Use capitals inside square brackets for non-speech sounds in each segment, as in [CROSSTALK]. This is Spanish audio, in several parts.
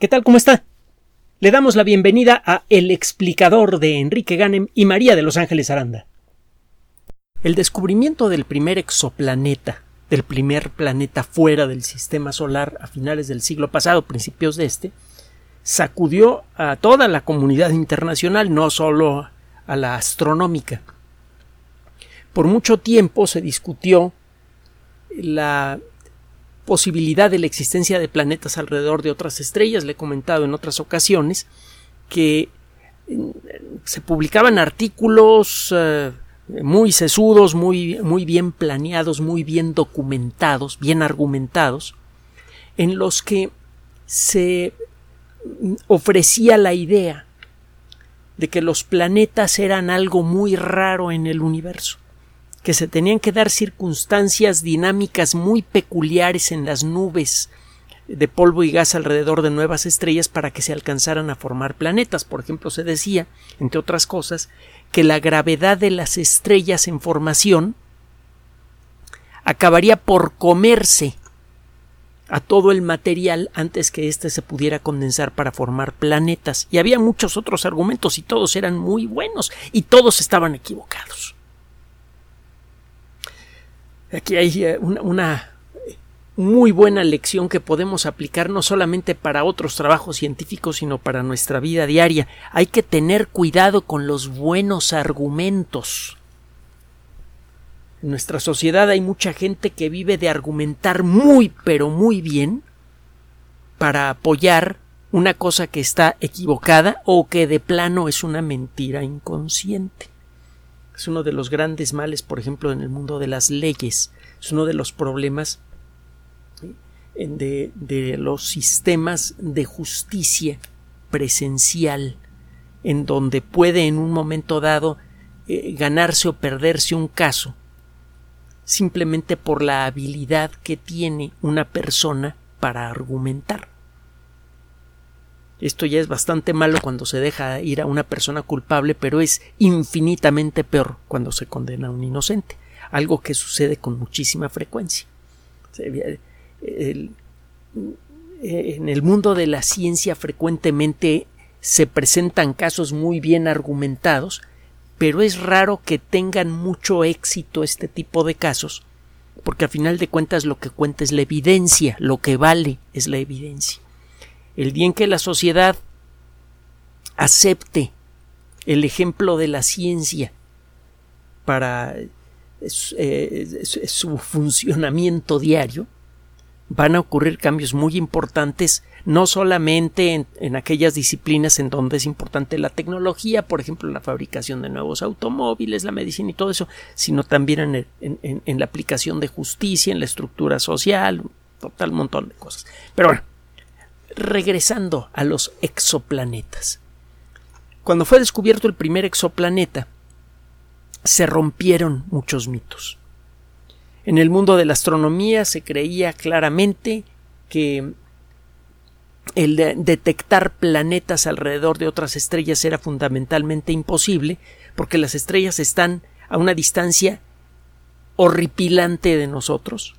¿Qué tal? ¿Cómo está? Le damos la bienvenida a El explicador de Enrique Ganem y María de Los Ángeles Aranda. El descubrimiento del primer exoplaneta, del primer planeta fuera del sistema solar a finales del siglo pasado, principios de este, sacudió a toda la comunidad internacional, no solo a la astronómica. Por mucho tiempo se discutió la posibilidad de la existencia de planetas alrededor de otras estrellas. Le he comentado en otras ocasiones que mm, se publicaban artículos eh, muy sesudos, muy, muy bien planeados, muy bien documentados, bien argumentados, en los que se ofrecía la idea de que los planetas eran algo muy raro en el universo que se tenían que dar circunstancias dinámicas muy peculiares en las nubes de polvo y gas alrededor de nuevas estrellas para que se alcanzaran a formar planetas. Por ejemplo, se decía, entre otras cosas, que la gravedad de las estrellas en formación acabaría por comerse a todo el material antes que éste se pudiera condensar para formar planetas. Y había muchos otros argumentos y todos eran muy buenos y todos estaban equivocados. Aquí hay eh, una, muy buena lección que podemos aplicar no solamente para otros trabajos científicos, sino para nuestra vida diaria. Hay que tener cuidado con los buenos argumentos. En nuestra sociedad hay mucha gente que vive de argumentar muy, pero muy bien para apoyar una cosa que está equivocada o que de plano es una mentira inconsciente. Es uno de los grandes males, por ejemplo, en el mundo de las leyes. Es uno de los problemas de, los sistemas de justicia presencial, en donde puede en un momento dado eh, ganarse o perderse un caso simplemente por la habilidad que tiene una persona para argumentar. Esto ya es bastante malo cuando se deja ir a una persona culpable, pero es infinitamente peor cuando se condena a un inocente, algo que sucede con muchísima frecuencia. En el mundo de la ciencia frecuentemente se presentan casos muy bien argumentados, pero es raro que tengan mucho éxito este tipo de casos, porque a final de cuentas lo que cuenta es la evidencia, lo que vale es la evidencia el día en que la sociedad acepte el ejemplo de la ciencia para eh, su funcionamiento diario, van a ocurrir cambios muy importantes, no solamente en, aquellas disciplinas en donde es importante la tecnología, por ejemplo, la fabricación de nuevos automóviles, la medicina y todo eso, sino también en, en la aplicación de justicia, en la estructura social, un total montón de cosas. Pero bueno, regresando a los exoplanetas. Cuando fue descubierto el primer exoplaneta, se rompieron muchos mitos. En el mundo de la astronomía se creía claramente que el detectar planetas alrededor de otras estrellas era fundamentalmente imposible porque las estrellas están a una distancia horripilante de nosotros,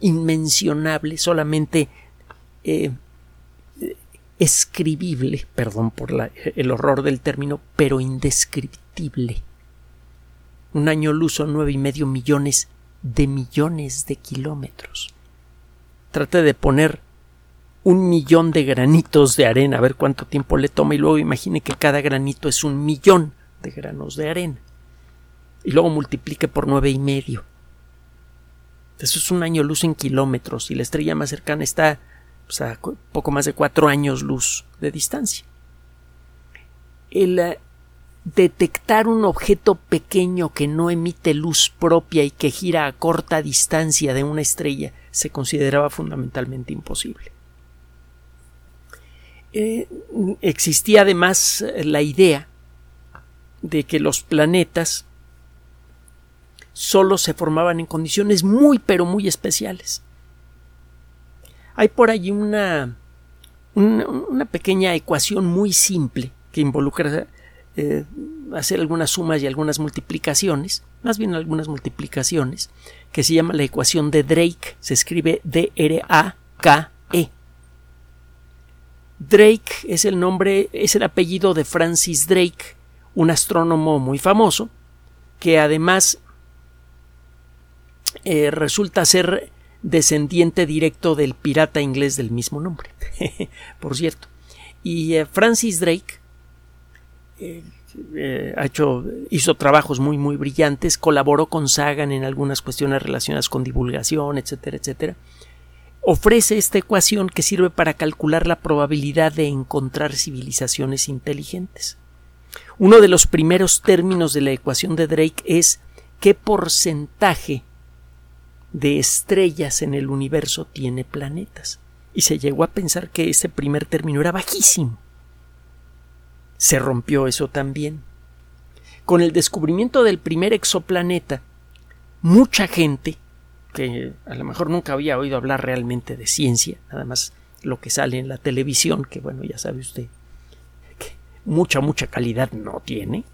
inmencionable, solamente eh, escribible, perdón por el horror del término, pero indescriptible. Un año luz son nueve y medio millones de millones de kilómetros. Trate de poner un millón de granitos de arena, a ver cuánto tiempo le toma, y luego imagine que cada granito es un millón de granos de arena. Y luego multiplique por nueve y medio. Eso es un año luz en kilómetros, y la estrella más cercana está o a poco más de cuatro años luz de distancia. El eh, detectar un objeto pequeño que no emite luz propia y que gira a corta distancia de una estrella se consideraba fundamentalmente imposible. Eh, existía además eh, la idea de que los planetas solo se formaban en condiciones muy pero muy especiales. Hay por allí una, una, pequeña ecuación muy simple que involucra eh, hacer algunas sumas y algunas multiplicaciones, más bien algunas multiplicaciones, que se llama la ecuación de Drake, se escribe D-R-A-K-E. Drake es el nombre, es el apellido de Francis Drake, un astrónomo muy famoso, que además eh, resulta ser descendiente directo del pirata inglés del mismo nombre, [LAUGHS] por cierto. Y eh, Francis Drake eh, hecho, hizo trabajos muy, muy brillantes, colaboró con Sagan en algunas cuestiones relacionadas con divulgación, etcétera, etcétera. Ofrece esta ecuación que sirve para calcular la probabilidad de encontrar civilizaciones inteligentes. Uno de los primeros términos de la ecuación de Drake es qué porcentaje de estrellas en el universo tiene planetas. Y se llegó a pensar que ese primer término era bajísimo se rompió eso también. Con el descubrimiento del primer exoplaneta, mucha gente, que a lo mejor nunca había oído hablar realmente de ciencia, nada más lo que sale en la televisión, que bueno, ya sabe usted, que mucha, mucha calidad no tiene.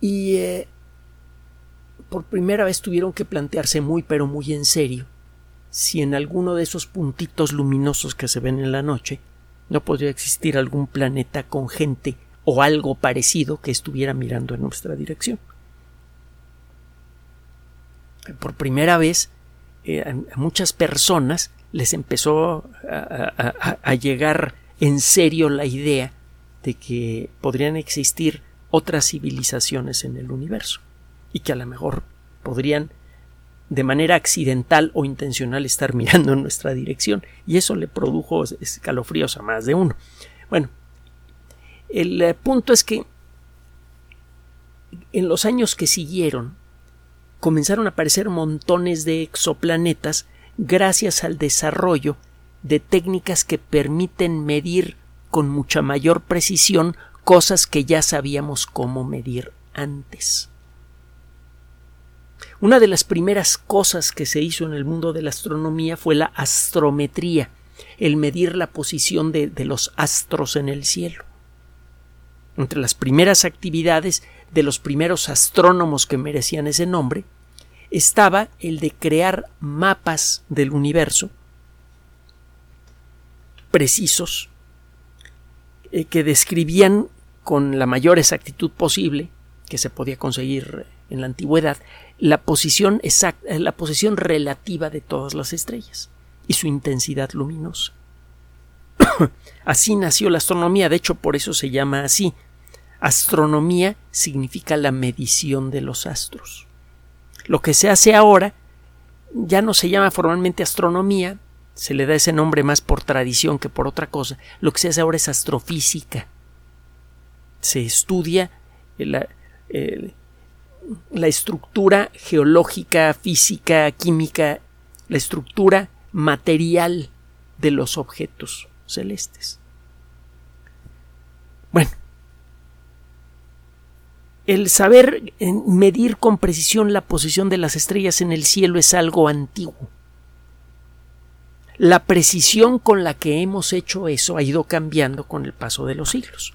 Y eh, por primera vez tuvieron que plantearse muy, pero muy en serio, si en alguno de esos puntitos luminosos que se ven en la noche no podría existir algún planeta con gente o algo parecido que estuviera mirando en nuestra dirección. Por primera vez eh, a muchas personas les empezó a, llegar en serio la idea de que podrían existir otras civilizaciones en el universo y que a lo mejor podrían de manera accidental o intencional estar [LAUGHS] mirando en nuestra dirección y eso le produjo escalofríos a más de uno. Bueno, el eh, punto es que en los años que siguieron comenzaron a aparecer montones de exoplanetas gracias al desarrollo de técnicas que permiten medir con mucha mayor precisión cosas que ya sabíamos cómo medir antes. Una de las primeras cosas que se hizo en el mundo de la astronomía fue la astrometría, el medir la posición de, los astros en el cielo. Entre las primeras actividades de los primeros astrónomos que merecían ese nombre estaba el de crear mapas del universo precisos eh, que describían con la mayor exactitud posible que se podía conseguir en la antigüedad la posición exacta, la posición relativa de todas las estrellas y su intensidad luminosa. [COUGHS] así nació la astronomía, de hecho por eso se llama así. Astronomía significa la medición de los astros. Lo que se hace ahora ya no se llama formalmente astronomía, se le da ese nombre más por tradición que por otra cosa. Lo que se hace ahora es astrofísica. Se estudia la, estructura geológica, física, química, la estructura material de los objetos celestes. Bueno, el saber medir con precisión la posición de las estrellas en el cielo es algo antiguo. La precisión con la que hemos hecho eso ha ido cambiando con el paso de los siglos.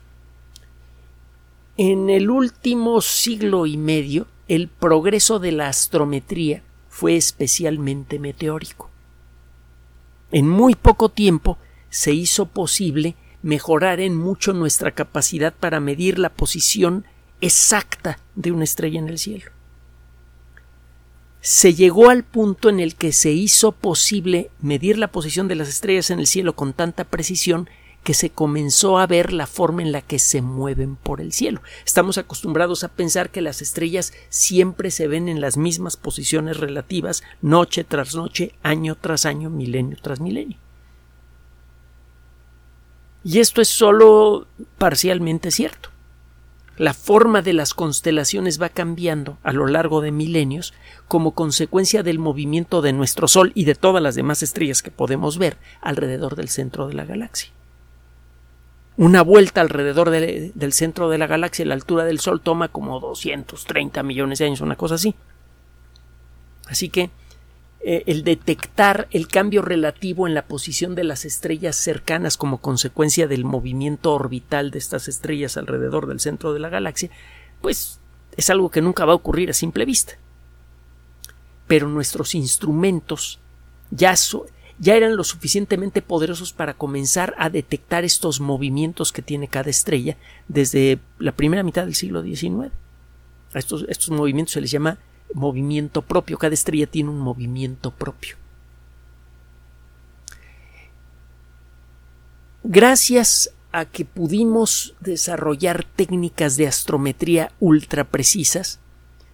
En el último siglo y medio, el progreso de la astrometría fue especialmente meteórico. En muy poco tiempo se hizo posible mejorar en mucho nuestra capacidad para medir la posición exacta de una estrella en el cielo. Se llegó al punto en el que se hizo posible medir la posición de las estrellas en el cielo con tanta precisión que se comenzó a ver la forma en la que se mueven por el cielo. Estamos acostumbrados a pensar que las estrellas siempre se ven en las mismas posiciones relativas, noche tras noche, año tras año, milenio tras milenio. Y esto es solo parcialmente cierto. La forma de las constelaciones va cambiando a lo largo de milenios como consecuencia del movimiento de nuestro Sol y de todas las demás estrellas que podemos ver alrededor del centro de la galaxia. Una vuelta alrededor del centro de la galaxia, la altura del Sol, toma como 230 millones de años, una cosa así. Así que eh, el detectar el cambio relativo en la posición de las estrellas cercanas como consecuencia del movimiento orbital de estas estrellas alrededor del centro de la galaxia, pues es algo que nunca va a ocurrir a simple vista. Pero nuestros instrumentos ya, ya eran lo suficientemente poderosos para comenzar a detectar estos movimientos que tiene cada estrella desde la primera mitad del siglo XIX. A estos, estos movimientos se les llama movimiento propio. Cada estrella tiene un movimiento propio. Gracias a que pudimos desarrollar técnicas de astrometría ultra precisas,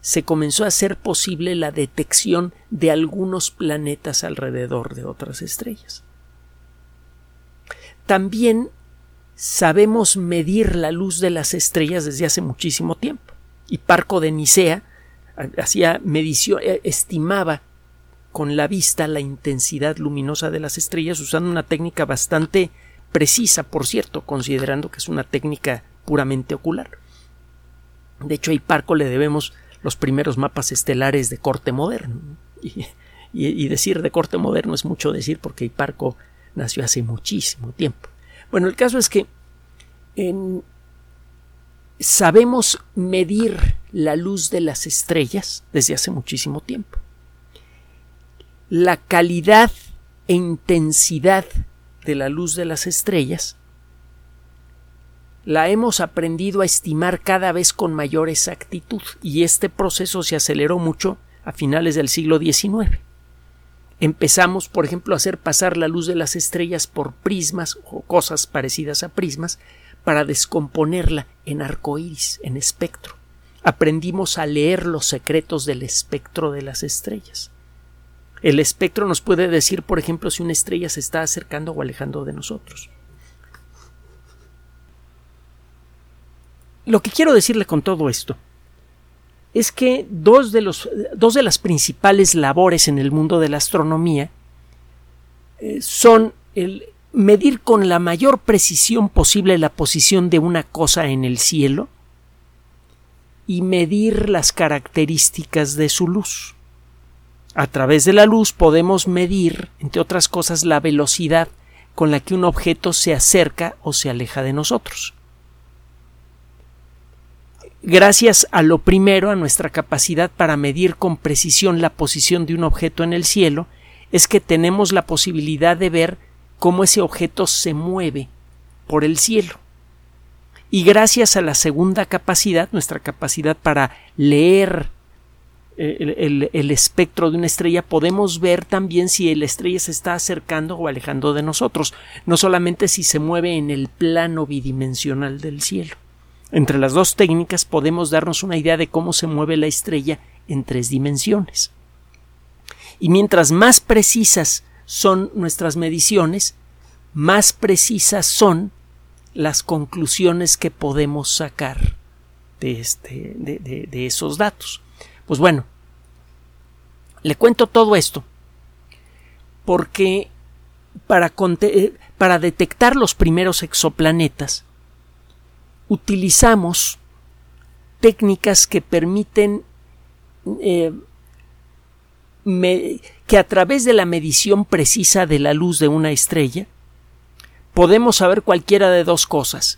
se comenzó a hacer posible la detección de algunos planetas alrededor de otras estrellas. También sabemos medir la luz de las estrellas desde hace muchísimo tiempo. Y Parco de Nicea hacía medición, eh, estimaba con la vista la intensidad luminosa de las estrellas usando una técnica bastante precisa, por cierto, considerando que es una técnica puramente ocular. De hecho, a Hiparco le debemos los primeros mapas estelares de corte moderno. Y, decir de corte moderno es mucho decir porque Hiparco nació hace muchísimo tiempo. Bueno, el caso es que sabemos medir la luz de las estrellas desde hace muchísimo tiempo. La calidad e intensidad de la luz de las estrellas la hemos aprendido a estimar cada vez con mayor exactitud y este proceso se aceleró mucho a finales del siglo XIX. Empezamos, por ejemplo, a hacer pasar la luz de las estrellas por prismas o cosas parecidas a prismas para descomponerla en arcoíris, en espectro. Aprendimos a leer los secretos del espectro de las estrellas. El espectro nos puede decir, por ejemplo, si una estrella se está acercando o alejando de nosotros. Lo que quiero decirle con todo esto es que dos de, los, dos de las principales labores en el mundo de la astronomía eh, son el medir con la mayor precisión posible la posición de una cosa en el cielo y medir las características de su luz. A través de la luz podemos medir, entre otras cosas, la velocidad con la que un objeto se acerca o se aleja de nosotros. Gracias a lo primero, a nuestra capacidad para medir con precisión la posición de un objeto en el cielo, es que tenemos la posibilidad de ver cómo ese objeto se mueve por el cielo. Y gracias a la segunda capacidad, nuestra capacidad para leer el, espectro de una estrella, podemos ver también si la estrella se está acercando o alejando de nosotros, no solamente si se mueve en el plano bidimensional del cielo. Entre las dos técnicas podemos darnos una idea de cómo se mueve la estrella en tres dimensiones. Y mientras más precisas son nuestras mediciones, más precisas son las conclusiones que podemos sacar de, este, de esos datos. Pues bueno, le cuento todo esto porque para, eh, para detectar los primeros exoplanetas utilizamos técnicas que permiten eh, que a través de la medición precisa de la luz de una estrella podemos saber cualquiera de dos cosas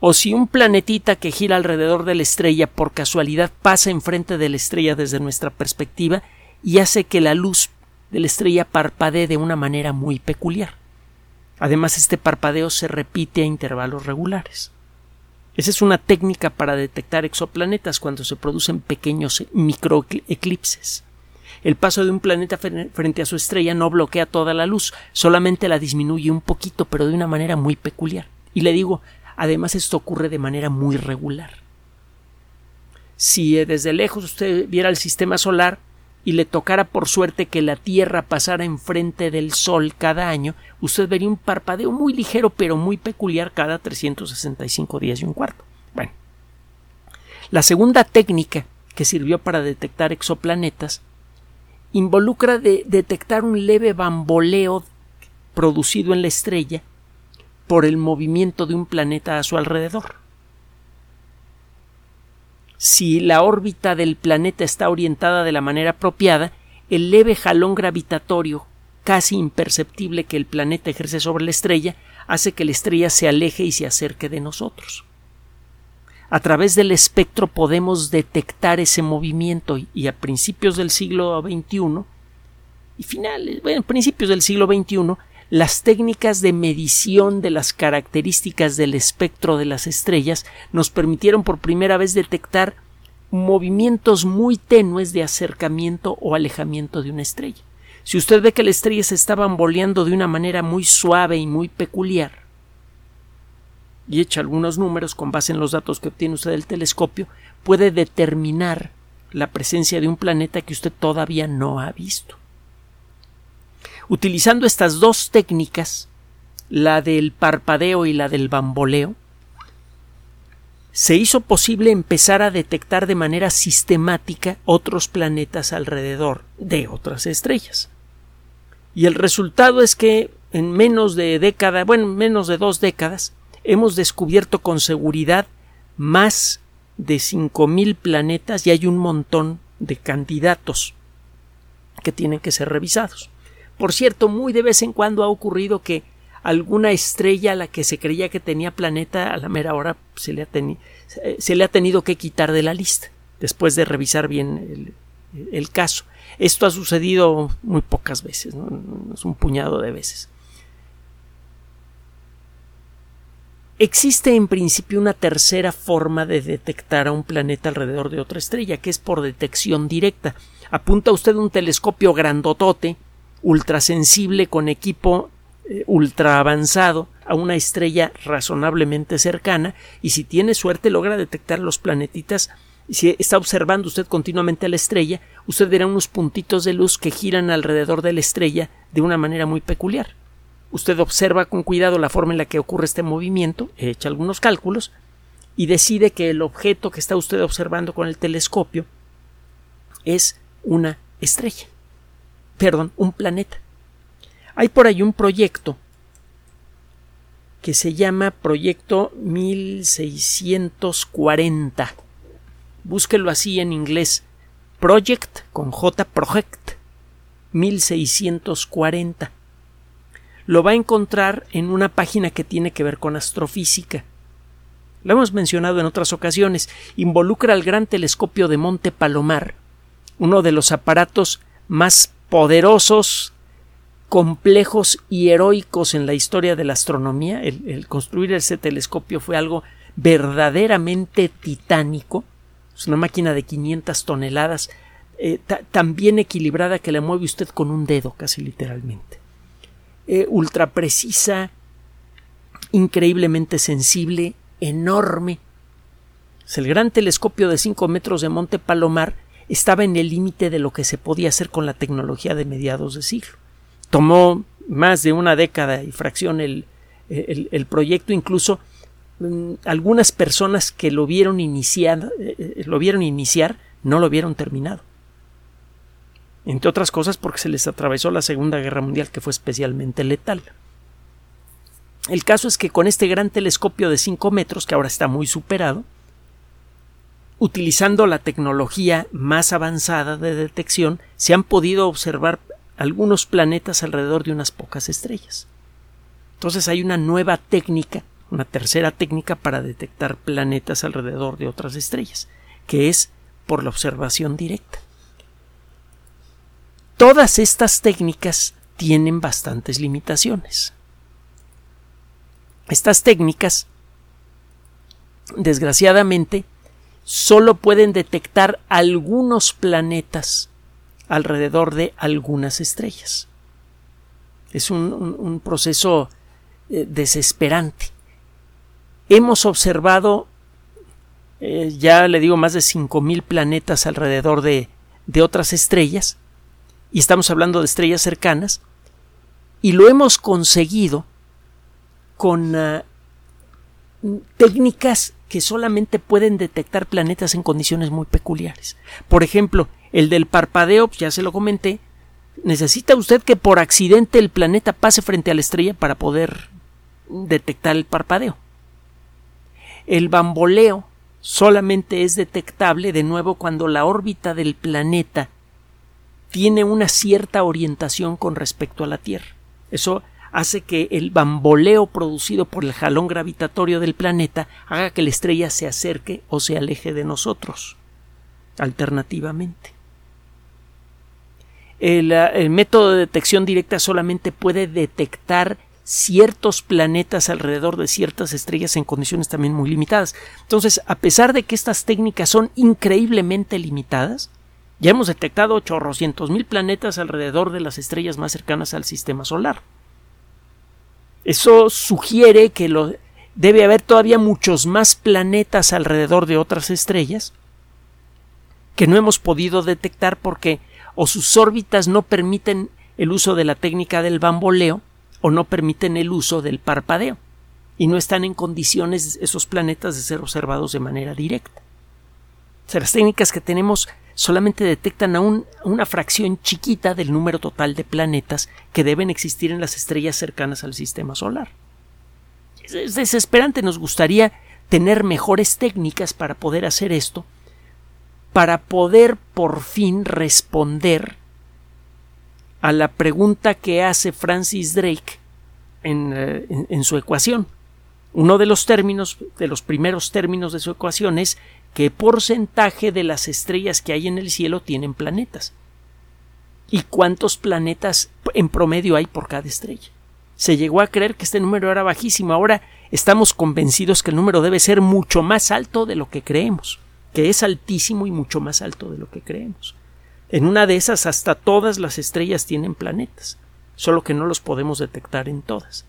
o si un planetita que gira alrededor de la estrella por casualidad pasa enfrente de la estrella desde nuestra perspectiva y hace que la luz de la estrella parpadee de una manera muy peculiar. Además, este parpadeo se repite a intervalos regulares. Esa es una técnica para detectar exoplanetas cuando se producen pequeños microeclipses. El paso de un planeta frente a su estrella no bloquea toda la luz, solamente la disminuye un poquito, pero de una manera muy peculiar. Y le digo, Además, esto ocurre de manera muy regular. Si eh, desde lejos usted viera el sistema solar y le tocara por suerte que la Tierra pasara enfrente del Sol cada año, usted vería un parpadeo muy ligero pero muy peculiar cada 365 días y un cuarto. Bueno, la segunda técnica que sirvió para detectar exoplanetas involucra de detectar un leve bamboleo producido en la estrella por el movimiento de un planeta a su alrededor. Si la órbita del planeta está orientada de la manera apropiada, el leve jalón gravitatorio casi imperceptible que el planeta ejerce sobre la estrella hace que la estrella se aleje y se acerque de nosotros. A través del espectro podemos detectar ese movimiento y a principios del siglo XXI y finales, bueno, principios del siglo XXI, las técnicas de medición de las características del espectro de las estrellas nos permitieron por primera vez detectar movimientos muy tenues de acercamiento o alejamiento de una estrella. Si usted ve que la estrella se está bamboleando de una manera muy suave y muy peculiar, y echa algunos números con base en los datos que obtiene usted del telescopio, puede determinar la presencia de un planeta que usted todavía no ha visto. Utilizando estas dos técnicas, la del parpadeo y la del bamboleo, se hizo posible empezar a detectar de manera sistemática otros planetas alrededor de otras estrellas. Y el resultado es que en menos de década, bueno, menos de dos décadas, hemos descubierto con seguridad más de 5.000 planetas y hay un montón de candidatos que tienen que ser revisados. Por cierto, muy de vez en cuando ha ocurrido que alguna estrella a la que se creía que tenía planeta a la mera hora se le ha, tenido que quitar de la lista después de revisar bien el, caso. Esto ha sucedido muy pocas veces, es un puñado de veces. Existe en principio una tercera forma de detectar a un planeta alrededor de otra estrella, que es por detección directa. Apunta usted un telescopio grandotote, ultrasensible con equipo eh, ultra avanzado a una estrella razonablemente cercana y si tiene suerte logra detectar los planetitas si está observando usted continuamente a la estrella, usted verá unos puntitos de luz que giran alrededor de la estrella de una manera muy peculiar. Usted observa con cuidado la forma en la que ocurre este movimiento, echa algunos cálculos y decide que el objeto que está usted observando con el telescopio es una estrella. Perdón, un planeta. Hay por ahí un proyecto que se llama Proyecto 1640. Búsquelo así en inglés. Project con J Project 1640 lo va a encontrar en una página que tiene que ver con astrofísica. Lo hemos mencionado en otras ocasiones. Involucra al gran telescopio de Monte Palomar, uno de los aparatos más poderosos, complejos y heroicos en la historia de la astronomía. El, construir ese telescopio fue algo verdaderamente titánico. Es una máquina de 500 toneladas, eh, tan bien equilibrada que la mueve usted con un dedo, casi literalmente. Eh, ultra precisa, increíblemente sensible, enorme. El gran telescopio de 5 metros de Monte Palomar estaba en el límite de lo que se podía hacer con la tecnología de mediados de siglo. Tomó más de una década y fracción el, el, proyecto, incluso mm, algunas personas que lo vieron iniciar, eh, eh, lo vieron iniciar no lo vieron terminado entre otras cosas porque se les atravesó la Segunda Guerra Mundial que fue especialmente letal. El caso es que con este gran telescopio de 5 metros, que ahora está muy superado, utilizando la tecnología más avanzada de detección, se han podido observar algunos planetas alrededor de unas pocas estrellas. Entonces hay una nueva técnica, una tercera técnica para detectar planetas alrededor de otras estrellas, que es por la observación directa. Todas estas técnicas tienen bastantes limitaciones. Estas técnicas, desgraciadamente, solo pueden detectar algunos planetas alrededor de algunas estrellas. Es un, proceso eh, desesperante. Hemos observado, eh, ya le digo, más de 5.000 planetas alrededor de otras estrellas, y estamos hablando de estrellas cercanas, y lo hemos conseguido con ah, técnicas que solamente pueden detectar planetas en condiciones muy peculiares. Por ejemplo, el del parpadeo, ya se lo comenté, necesita usted que por accidente el planeta pase frente a la estrella para poder detectar el parpadeo. El bamboleo solamente es detectable de nuevo cuando la órbita del planeta tiene una cierta orientación con respecto a la Tierra. Eso hace que el bamboleo producido por el jalón gravitatorio del planeta haga que la estrella se acerque o se aleje de nosotros, alternativamente. el, el método de detección directa solamente puede detectar ciertos planetas alrededor de ciertas estrellas en condiciones también muy limitadas. Entonces, a pesar de que estas técnicas son increíblemente limitadas, ya hemos detectado ochocientos mil planetas alrededor de las estrellas más cercanas al sistema solar. Eso sugiere que lo, debe haber todavía muchos más planetas alrededor de otras estrellas que no hemos podido detectar porque o sus órbitas no permiten el uso de la técnica del bamboleo o no permiten el uso del parpadeo y no están en condiciones esos planetas de ser observados de manera directa. O sea, las técnicas que tenemos solamente detectan a, una fracción chiquita del número total de planetas que deben existir en las estrellas cercanas al sistema solar. Es desesperante, nos gustaría tener mejores técnicas para poder hacer esto, para poder por fin responder a la pregunta que hace Francis Drake eh, en, su ecuación. Uno de los términos, de los primeros términos de su ecuación es qué porcentaje de las estrellas que hay en el cielo tienen planetas y cuántos planetas en promedio hay por cada estrella. Se llegó a creer que este número era bajísimo. Ahora estamos convencidos que el número debe ser mucho más alto de lo que creemos, que es altísimo y mucho más alto de lo que creemos. En una de esas hasta todas las estrellas tienen planetas, solo que no los podemos detectar en todas.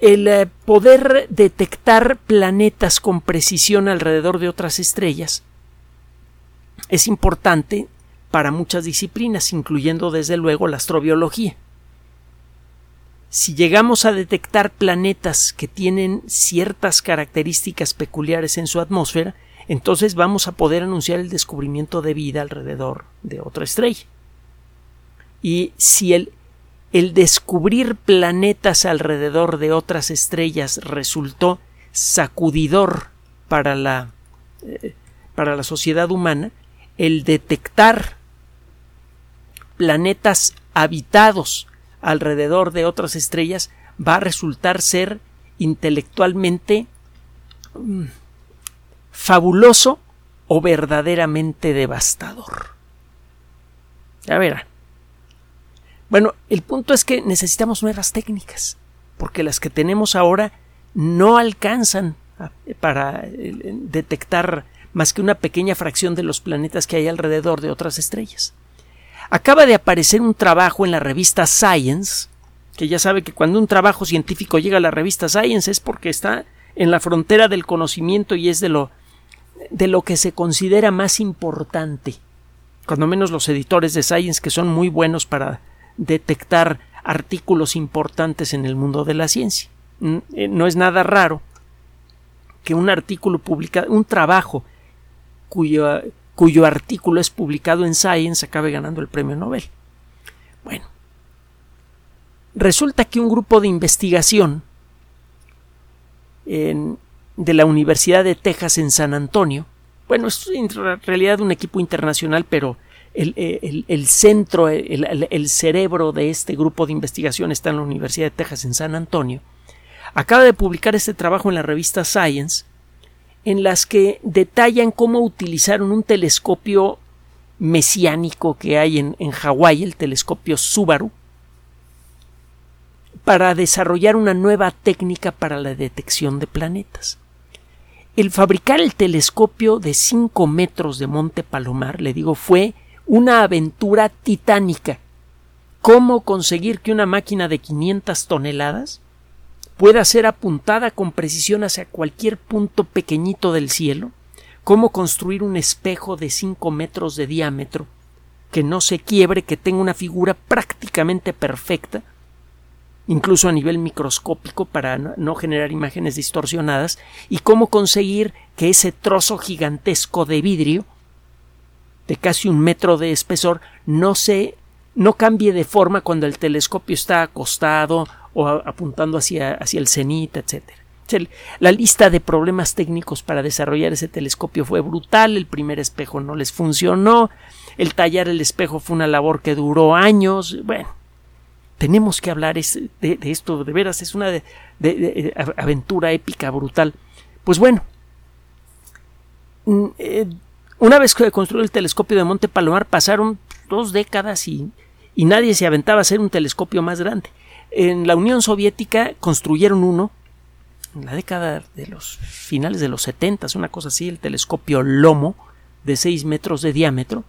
El eh, poder detectar planetas con precisión alrededor de otras estrellas es importante para muchas disciplinas, incluyendo desde luego la astrobiología. Si llegamos a detectar planetas que tienen ciertas características peculiares en su atmósfera, entonces vamos a poder anunciar el descubrimiento de vida alrededor de otra estrella. Y si el, el descubrir planetas alrededor de otras estrellas resultó sacudidor para la, eh, para la sociedad humana, el detectar planetas habitados alrededor de otras estrellas va a resultar ser intelectualmente mm, fabuloso o verdaderamente devastador. Ya verá. Bueno, el punto es que necesitamos nuevas técnicas, porque las que tenemos ahora no alcanzan para eh, detectar más que una pequeña fracción de los planetas que hay alrededor de otras estrellas. Acaba de aparecer un trabajo en la revista Science, que ya sabe que cuando un trabajo científico llega a la revista Science es porque está en la frontera del conocimiento y es de lo de lo que se considera más importante. Cuando menos los editores de Science, que son muy buenos para detectar artículos importantes en el mundo de la ciencia. Eh, no es nada raro que un artículo publicado, un trabajo cuyo, cuyo artículo es publicado en Science acabe ganando el premio Nobel. Bueno, resulta que un grupo de investigación de la Universidad de Texas en San Antonio. Bueno, es en realidad un equipo internacional, pero el, centro, el, cerebro de este grupo de investigación está en la Universidad de Texas en San Antonio. Acaba de publicar este trabajo en la revista Science, en las que detallan cómo utilizaron un telescopio mesiánico que hay en, en Hawái, el telescopio Subaru, para desarrollar una nueva técnica para la detección de planetas. El fabricar el telescopio de 5 metros de Monte Palomar, le digo, fue una aventura titánica. ¿Cómo conseguir que una máquina de 500 toneladas pueda ser apuntada con precisión hacia cualquier punto pequeñito del cielo? ¿Cómo construir un espejo de 5 metros de diámetro que no se quiebre, que tenga una figura prácticamente perfecta incluso a nivel microscópico para no generar imágenes distorsionadas, y cómo conseguir que ese trozo gigantesco de vidrio, de casi un metro de espesor, no se no cambie de forma cuando el telescopio está acostado o apuntando hacia, hacia el cenit, etc. La lista de problemas técnicos para desarrollar ese telescopio fue brutal, el primer espejo no les funcionó, el tallar el espejo fue una labor que duró años, bueno, tenemos que hablar de, esto, de veras, es una aventura épica, brutal. Pues bueno, mm, eh, una vez que construyó el telescopio de Monte Palomar pasaron dos décadas y, nadie se aventaba a hacer un telescopio más grande. En la Unión Soviética construyeron uno en la década de los finales de los 70, una cosa así, el telescopio Lomo de 6 metros de diámetro.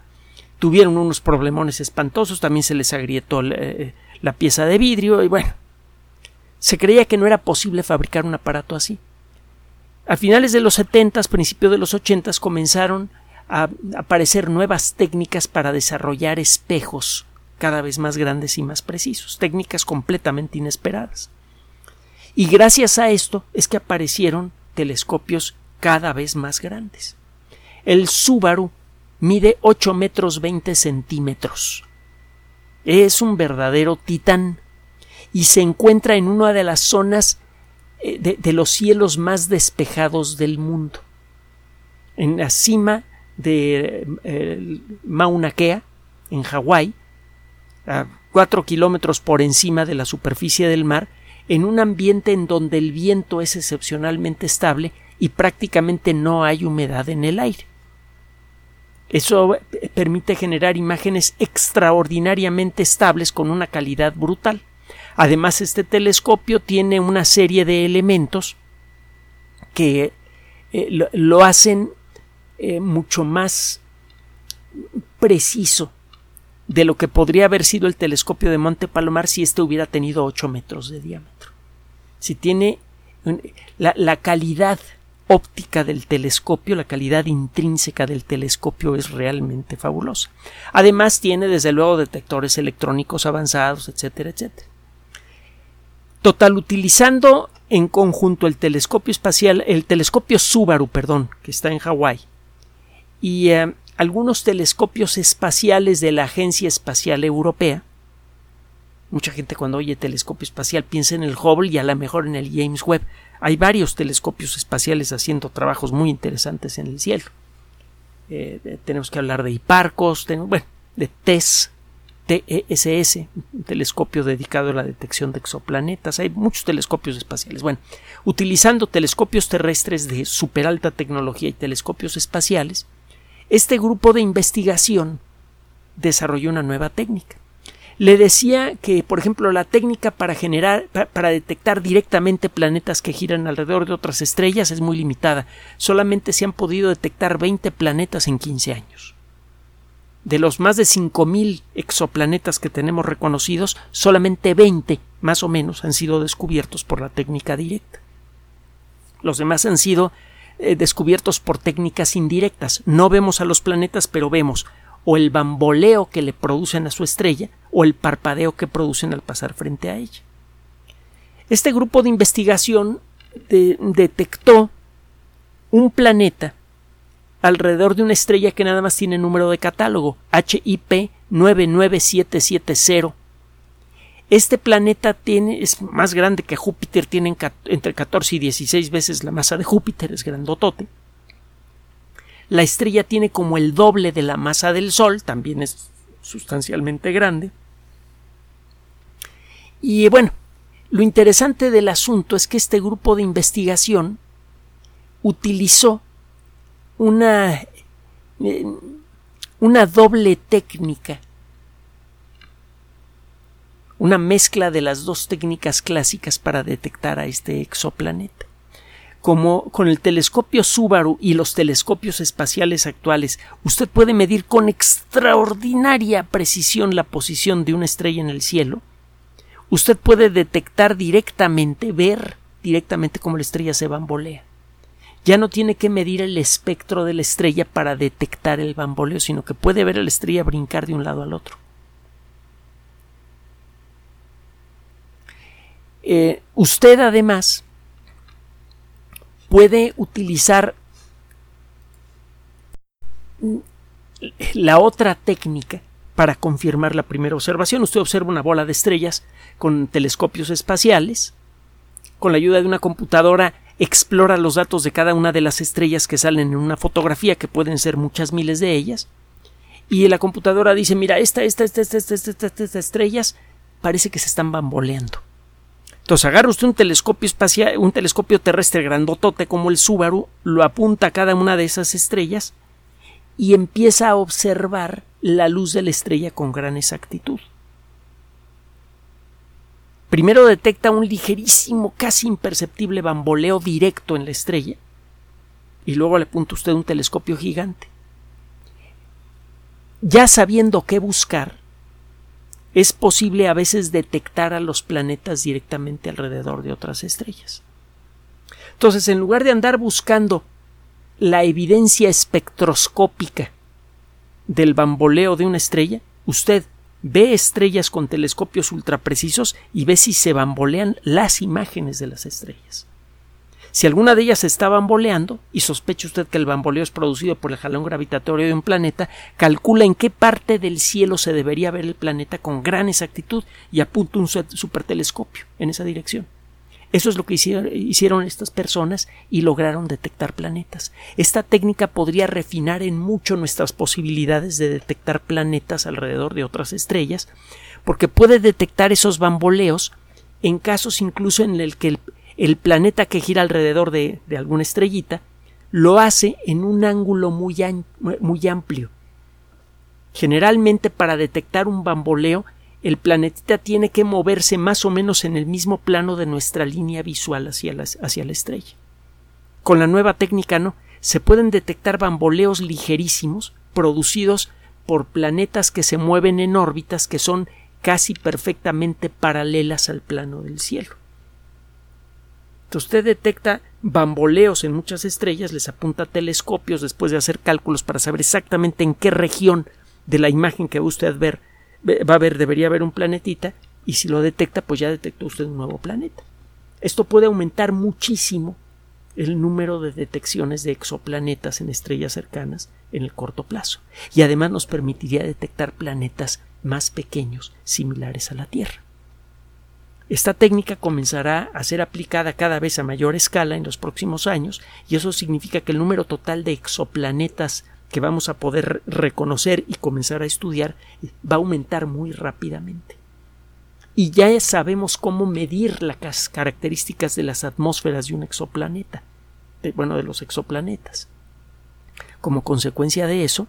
Tuvieron unos problemones espantosos, también se les agrietó eh, la pieza de vidrio y bueno, se creía que no era posible fabricar un aparato así. A finales de los 70, principios de los 80 comenzaron aparecer nuevas técnicas para desarrollar espejos cada vez más grandes y más precisos, técnicas completamente inesperadas. Y gracias a esto es que aparecieron telescopios cada vez más grandes. El Subaru mide 8 metros 20 centímetros. Es un verdadero titán y se encuentra en una de las zonas eh, de, los cielos más despejados del mundo. En la cima de eh, Mauna Kea, en Hawái, a cuatro kilómetros por encima de la superficie del mar, en un ambiente en donde el viento es excepcionalmente estable y prácticamente no hay humedad en el aire. Eso permite generar imágenes extraordinariamente estables con una calidad brutal. Además, este telescopio tiene una serie de elementos que eh, lo, hacen eh, mucho más preciso de lo que podría haber sido el telescopio de Monte Palomar si éste hubiera tenido 8 metros de diámetro. Si tiene la, la calidad óptica del telescopio, la calidad intrínseca del telescopio es realmente fabulosa. Además tiene desde luego detectores electrónicos avanzados, etcétera, etcétera. Total, utilizando en conjunto el telescopio espacial, el telescopio Subaru, perdón, que está en Hawái, y eh, algunos telescopios espaciales de la Agencia Espacial Europea. Mucha gente cuando oye telescopio espacial piensa en el Hubble y a lo mejor en el James Webb. Hay varios telescopios espaciales haciendo trabajos muy interesantes en el cielo. Eh, tenemos que hablar de Hiparcos, bueno, de TESS, TESS, un telescopio dedicado a la detección de exoplanetas. Hay muchos telescopios espaciales. Bueno, utilizando telescopios terrestres de super alta tecnología y telescopios espaciales, este grupo de investigación desarrolló una nueva técnica. Le decía que, por ejemplo, la técnica para detectar directamente planetas que giran alrededor de otras estrellas es muy limitada. Solamente se han podido detectar 20 planetas en 15 años. De los más de 5.000 exoplanetas que tenemos reconocidos, solamente 20, más o menos, han sido descubiertos por la técnica directa. Los demás han sido eh, descubiertos por técnicas indirectas. No vemos a los planetas, pero vemos o el bamboleo que le producen a su estrella o el parpadeo que producen al pasar frente a ella. Este grupo de investigación detectó un planeta alrededor de una estrella que nada más tiene número de catálogo HIP 99770 este planeta tiene, es más grande que Júpiter, tiene entre 14 y 16 veces la masa de Júpiter, es grandotote. La estrella tiene como el doble de la masa del Sol, también es sustancialmente grande. Y bueno, lo interesante del asunto es que este grupo de investigación utilizó una, eh, una doble técnica una mezcla de las dos técnicas clásicas para detectar a este exoplaneta. Como con el telescopio Subaru y los telescopios espaciales actuales, usted puede medir con extraordinaria precisión la posición de una estrella en el cielo. Usted puede detectar directamente, ver directamente cómo la estrella se bambolea. Ya no tiene que medir el espectro de la estrella para detectar el bamboleo, sino que puede ver a la estrella brincar de un lado al otro. Eh, usted además puede utilizar la otra técnica para confirmar la primera observación. Usted observa una bola de estrellas con telescopios espaciales. Con la ayuda de una computadora explora los datos de cada una de las estrellas que salen en una fotografía, que pueden ser muchas miles de ellas. Y la computadora dice, mira, esta, esta, esta, esta, esta, esta, estas estrellas parece que se están bamboleando. Entonces agarra usted un telescopio espacial, un telescopio terrestre grandotote como el Subaru, lo apunta a cada una de esas estrellas y empieza a observar la luz de la estrella con gran exactitud. Primero detecta un ligerísimo, casi imperceptible bamboleo directo en la estrella y luego le apunta usted un telescopio gigante. Ya sabiendo qué buscar, es posible a veces detectar a los planetas directamente alrededor de otras estrellas. Entonces, en lugar de andar buscando la evidencia espectroscópica del bamboleo de una estrella, usted ve estrellas con telescopios ultraprecisos y ve si se bambolean las imágenes de las estrellas. Si alguna de ellas está bamboleando, y sospecha usted que el bamboleo es producido por el jalón gravitatorio de un planeta, calcula en qué parte del cielo se debería ver el planeta con gran exactitud y apunta un supertelescopio en esa dirección. Eso es lo que hicieron, estas personas y lograron detectar planetas. Esta técnica podría refinar en mucho nuestras posibilidades de detectar planetas alrededor de otras estrellas, porque puede detectar esos bamboleos en casos incluso en el que el, el planeta que gira alrededor de, alguna estrellita lo hace en un ángulo muy, muy amplio. Generalmente para detectar un bamboleo el planetita tiene que moverse más o menos en el mismo plano de nuestra línea visual hacia la, hacia la estrella. Con la nueva técnica no, se pueden detectar bamboleos ligerísimos producidos por planetas que se mueven en órbitas que son casi perfectamente paralelas al plano del cielo usted detecta bamboleos en muchas estrellas, les apunta telescopios después de hacer cálculos para saber exactamente en qué región de la imagen que usted ver, va a ver debería haber un planetita y si lo detecta pues ya detectó usted un nuevo planeta. Esto puede aumentar muchísimo el número de detecciones de exoplanetas en estrellas cercanas en el corto plazo y además nos permitiría detectar planetas más pequeños similares a la Tierra. Esta técnica comenzará a ser aplicada cada vez a mayor escala en los próximos años y eso significa que el número total de exoplanetas que vamos a poder reconocer y comenzar a estudiar va a aumentar muy rápidamente. Y ya sabemos cómo medir las características de las atmósferas de un exoplaneta, bueno, de los exoplanetas. Como consecuencia de eso,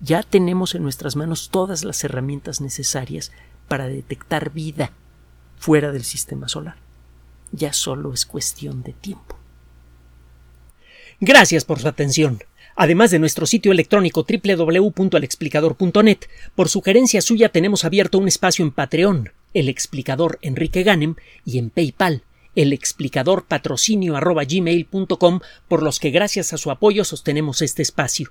ya tenemos en nuestras manos todas las herramientas necesarias para detectar vida fuera del sistema solar. Ya solo es cuestión de tiempo. Gracias por su atención. Además de nuestro sitio electrónico www.alexplicador.net, por sugerencia suya tenemos abierto un espacio en Patreon, el explicador Enrique Ganem, y en PayPal, el explicador patrocinio por los que gracias a su apoyo sostenemos este espacio.